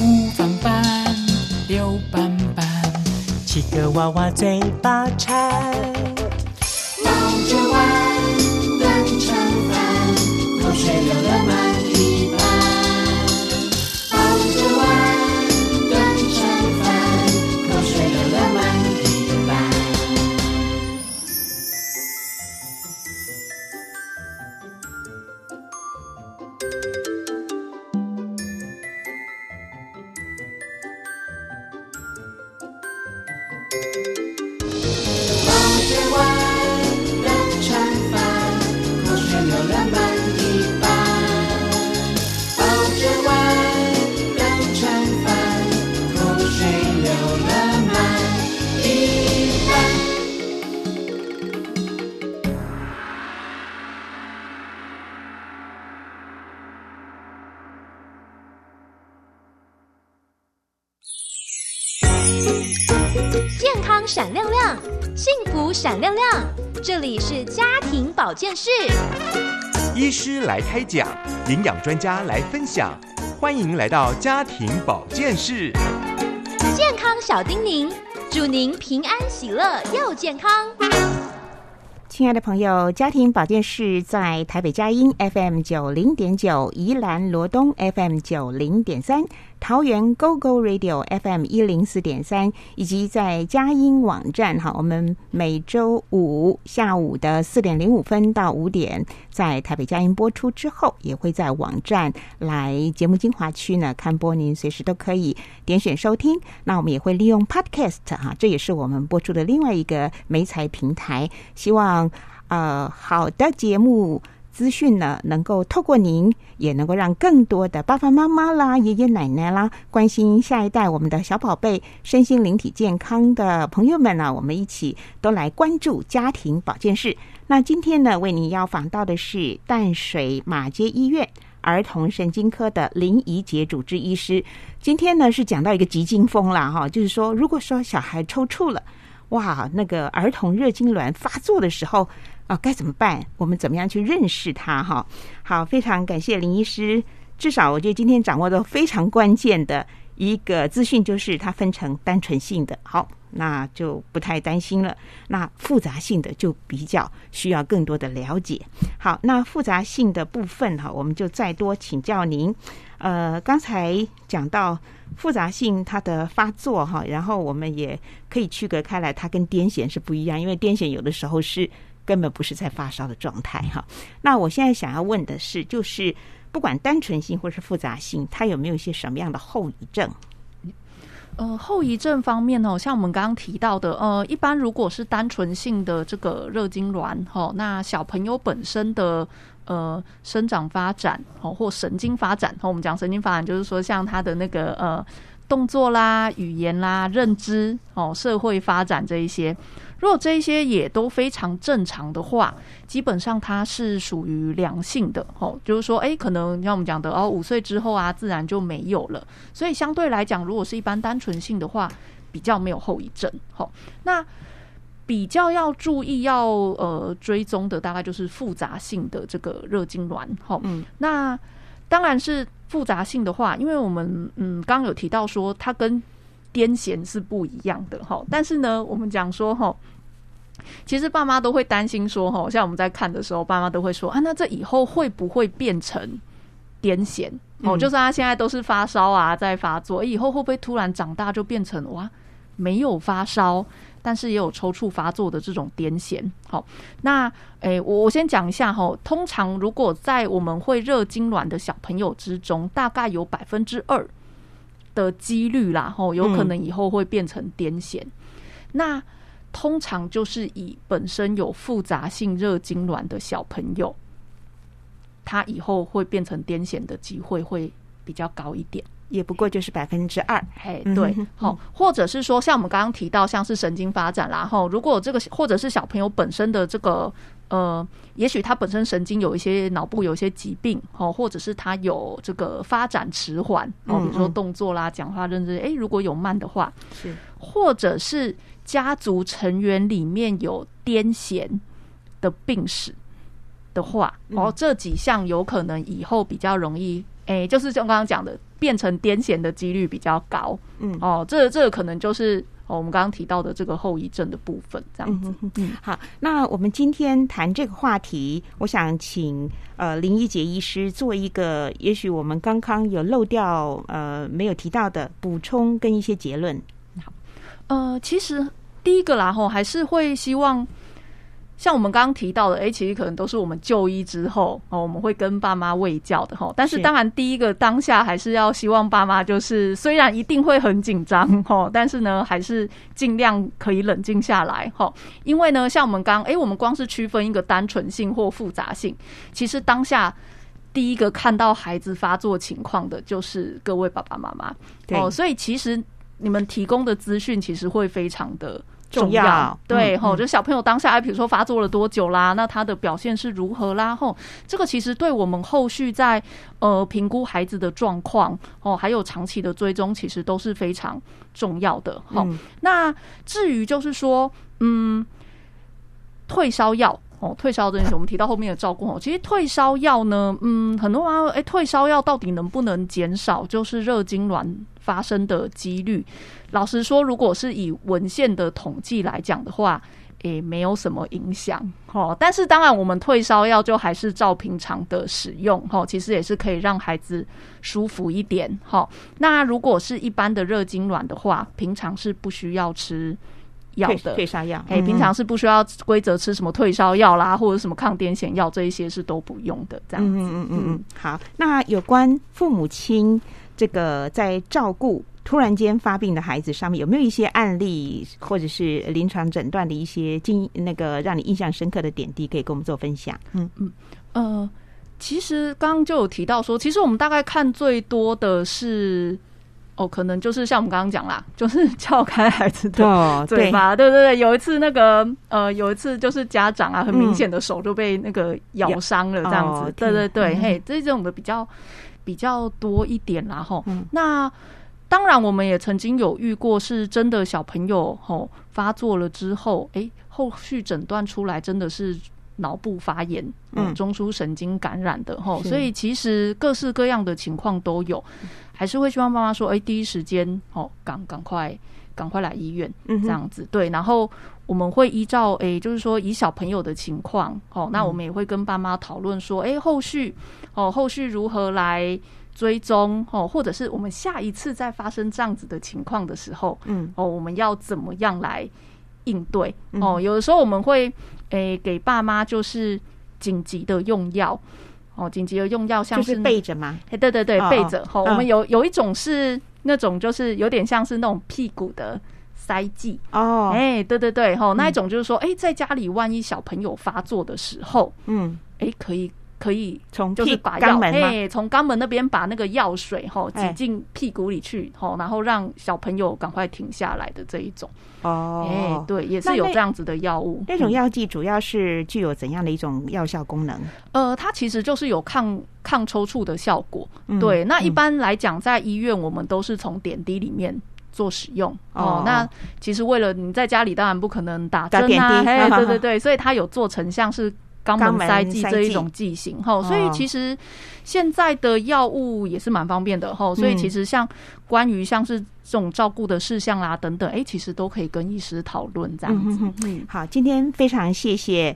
Speaker 5: 五饭
Speaker 7: 饭，六瓣瓣，七个娃娃嘴巴馋。
Speaker 5: 抱着碗等盛饭，口水流了满
Speaker 2: 保健室，
Speaker 3: 医师来开讲，营养专家来分享，欢迎来到家庭保健室。
Speaker 2: 健康小叮咛，祝您平安喜乐又健康。
Speaker 1: 亲爱的朋友，家庭保健室在台北佳音 FM 九零点九，宜兰罗东 FM 九零点三，桃园 GO GO Radio FM 一零四点三，以及在佳音网站哈，我们每周五下午的四点零五分到五点，在台北佳音播出之后，也会在网站来节目精华区呢看播，您随时都可以点选收听。那我们也会利用 Podcast 哈，这也是我们播出的另外一个媒材平台，希望。呃，好的节目资讯呢，能够透过您，也能够让更多的爸爸妈妈啦、爷爷奶奶啦，关心下一代我们的小宝贝身心灵体健康的朋友们呢，我们一起都来关注家庭保健室。那今天呢，为您要访到的是淡水马街医院。儿童神经科的林怡杰主治医师，今天呢是讲到一个急惊风啦，哈，就是说，如果说小孩抽搐了，哇，那个儿童热痉挛发作的时候，啊，该怎么办？我们怎么样去认识它？哈，好，非常感谢林医师。至少我觉得今天掌握的非常关键的一个资讯，就是它分成单纯性的，好，那就不太担心了。那复杂性的就比较需要更多的了解。好，那复杂性的部分哈，我们就再多请教您。呃，刚才讲到复杂性它的发作哈，然后我们也可以区隔开来，它跟癫痫是不一样，因为癫痫有的时候是根本不是在发烧的状态哈。那我现在想要问的是，就是不管单纯性或是复杂性，它有没有一些什么样的后遗症？
Speaker 6: 呃，后遗症方面呢，像我们刚刚提到的，呃，一般如果是单纯性的这个热痉挛，哈，那小朋友本身的呃生长发展，哦，或神经发展，我们讲神经发展，就是说像他的那个呃动作啦、语言啦、认知，哦，社会发展这一些。如果这一些也都非常正常的话，基本上它是属于良性的，哦，就是说，哎，可能像我们讲的，哦，五岁之后啊，自然就没有了。所以相对来讲，如果是一般单纯性的话，比较没有后遗症。好，那比较要注意要呃追踪的，大概就是复杂性的这个热痉挛。好，嗯，那当然是复杂性的话，因为我们嗯刚刚有提到说，它跟癫痫是不一样的哈，但是呢，我们讲说哈，其实爸妈都会担心说哈，像我们在看的时候，爸妈都会说啊，那这以后会不会变成癫痫？哦，就算他现在都是发烧啊，在发作，以后会不会突然长大就变成哇，没有发烧，但是也有抽搐发作的这种癫痫？好，那诶，我我先讲一下哈，通常如果在我们会热痉挛的小朋友之中，大概有百分之二。的几率啦，吼，有可能以后会变成癫痫。那通常就是以本身有复杂性热痉挛的小朋友，他以后会变成癫痫的机会会比较高一点。
Speaker 1: 也不过就是百分之二，
Speaker 6: 嘿，对，好，或者是说，像我们刚刚提到，像是神经发展啦，后如果这个或者是小朋友本身的这个呃，也许他本身神经有一些脑部有一些疾病，哦，或者是他有这个发展迟缓，哦，比如说动作啦、讲话认知，哎，如果有慢的话，
Speaker 1: 是，
Speaker 6: 或者是家族成员里面有癫痫的病史的话，哦，这几项有可能以后比较容易，哎，就是像刚刚讲的。变成癫痫的几率比较高，嗯，哦，这这个可能就是我们刚刚提到的这个后遗症的部分，这样子。
Speaker 1: 嗯，好，那我们今天谈这个话题，我想请呃林一杰医师做一个，也许我们刚刚有漏掉呃没有提到的补充跟一些结论。
Speaker 6: 好，呃，其实第一个啦，吼，还是会希望。像我们刚刚提到的，哎，其实可能都是我们就医之后哦，我们会跟爸妈喂教的哈。但是当然，第一个当下还是要希望爸妈就是，虽然一定会很紧张哈，但是呢，还是尽量可以冷静下来哈。因为呢，像我们刚，哎，我们光是区分一个单纯性或复杂性，其实当下第一个看到孩子发作情况的就是各位爸爸妈妈哦，所以其实你们提供的资讯其实会非常的。重要对吼，就小朋友当下，比如说发作了多久啦，那他的表现是如何啦？吼，这个其实对我们后续在呃评估孩子的状况哦，还有长期的追踪，其实都是非常重要的。好，那至于就是说，嗯，退烧药哦，退烧这件事，我们提到后面的照顾哦，其实退烧药呢，嗯，很多啊，哎，退烧药到底能不能减少就是热痉挛发生的几率？老实说，如果是以文献的统计来讲的话，也没有什么影响哦。但是当然，我们退烧药就还是照平常的使用哈，其实也是可以让孩子舒服一点哈。那如果是一般的热痉挛的话，平常是不需要吃药的
Speaker 1: 退烧药，
Speaker 6: 哎，平常是不需要规则吃什么退烧药啦，或者什么抗癫痫药，这一些是都不用的。这样子，嗯
Speaker 1: 嗯嗯嗯。好，那有关父母亲这个在照顾。突然间发病的孩子上面有没有一些案例，或者是临床诊断的一些经那个让你印象深刻的点滴，可以跟我们做分享？
Speaker 6: 嗯嗯。呃，其实刚刚就有提到说，其实我们大概看最多的是哦，可能就是像我们刚刚讲啦，就是撬开孩子的 嘴巴，对对对，有一次那个呃，有一次就是家长啊，很明显的手就被那个咬伤了，这样子，对对对，嘿，这种的比较比较多一点啦，吼，那。当然，我们也曾经有遇过，是真的小朋友吼发作了之后，哎，后续诊断出来真的是脑部发炎、
Speaker 1: 嗯
Speaker 6: 嗯，中枢神经感染的吼，
Speaker 1: 是。
Speaker 6: 所以其实各式各样的情况都有，还是会希望妈妈说，哎、第一时间哦，赶赶快赶快来医院，
Speaker 1: 嗯哼。
Speaker 6: 这样子。对，然后我们会依照诶、就是说以小朋友的情况哦，那我们也会跟爸妈讨论说，诶、后续哦后续如何来追踪哦，或者是我们下一次再发生这样子的情况的时候，
Speaker 1: 嗯。
Speaker 6: 哦，我们要怎么样来应对？
Speaker 1: 嗯。
Speaker 6: 哦？有的时候我们会诶、给爸妈就是紧急的用药。哦，紧急的用药像
Speaker 1: 是是备着吗，
Speaker 6: 哎，对对对
Speaker 1: 哦，
Speaker 6: 背着。吼，
Speaker 1: 嗯。
Speaker 6: 我们有有一种是那种就是有点像是那种屁股的塞剂，
Speaker 1: 哦，
Speaker 6: 哎，对对对，吼，那一种就是说，哎，在家里万一小朋友发作的时候，
Speaker 1: 嗯，
Speaker 6: 哎，可以可以
Speaker 1: 从
Speaker 6: 就是把药，
Speaker 1: 肛门吗？
Speaker 6: 哎，从肛门那边把那个药水吼
Speaker 1: 哎
Speaker 6: 挤进屁股里去，吼，然后让小朋友赶快停下来的这一种，哦哎
Speaker 1: 哦，，
Speaker 6: 对，也是有这样子的药物，嗯
Speaker 1: 那种药剂主要是具有怎样的一种药效功能？
Speaker 6: 呃，它其实就是有抗抗抽搐的效果。
Speaker 1: 嗯
Speaker 6: 对，那一
Speaker 1: 嗯
Speaker 6: 般来讲，在医院我们都是从点滴里面做使用
Speaker 1: 哦
Speaker 6: 哦。那其实为了你在家里，当然不可能打针啊，对对对，所以它有做成像是。肛
Speaker 1: 肛门
Speaker 6: 门塞剂这一种剂型哈，所以
Speaker 1: 哦
Speaker 6: 其实现在的药物也是蛮方便的哈，所以
Speaker 1: 嗯
Speaker 6: 其实像关于像是这种照顾的事项啦等等，哎，其实都可以跟医师讨论这样子。
Speaker 1: 嗯哼。
Speaker 6: 嗯，
Speaker 1: 好，今天非常谢谢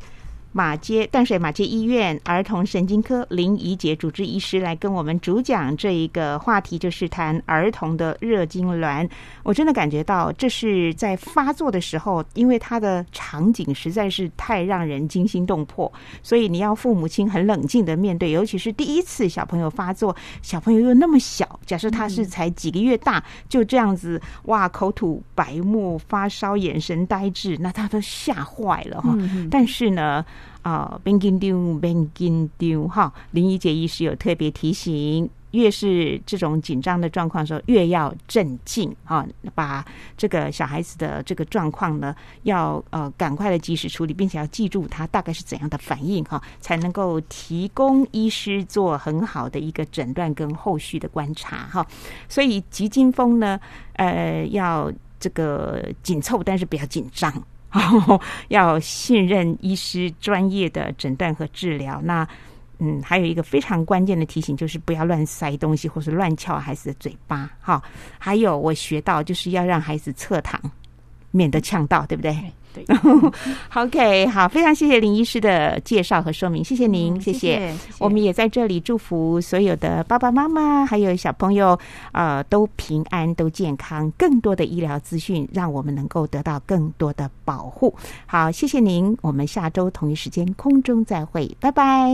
Speaker 1: 马街淡水马街医院儿童神经科林怡杰主治医师来跟我们主讲这一个话题，就是谈儿童的热痉挛。我真的感觉到这是在发作的时候，因为它的场景实在是太让人惊心动魄，所以你要父母亲很冷静的面对，尤其是第一次小朋友发作，小朋友又那么小，假设他是才几个月大，就这样子哇，口吐白沫、发烧、眼神呆滞，那他都吓坏了但是呢，啊，边紧丢边紧丢哈，林怡姐医师有特别提醒。越是这种紧张的状况时候，越要镇静啊，把这个小孩子的这个状况呢，要呃赶快的及时处理，并且要记住他大概是怎样的反应哈，才能够提供医师做很好的一个诊断跟后续的观察哈。所以急惊风呢，呃，要这个紧凑，但是不要紧张。要信任医师专业的诊断和治疗。那嗯，还有一个非常关键的提醒，就是不要乱塞东西或是乱撬孩子的嘴巴。哈，还有我学到就是要让孩子侧躺，免得呛到，对不对？
Speaker 6: 对，
Speaker 1: OK，好，非常谢谢林医师的介绍和说明，谢谢您，
Speaker 6: 嗯
Speaker 1: 谢
Speaker 6: 谢谢
Speaker 1: 我们也在这里祝福所有的爸爸妈妈还有小朋友，呃，都平安、都健康。更多的医疗资讯，让我们能够得到更多的保护。好，谢谢您，我们下周同一时间空中再会，拜拜。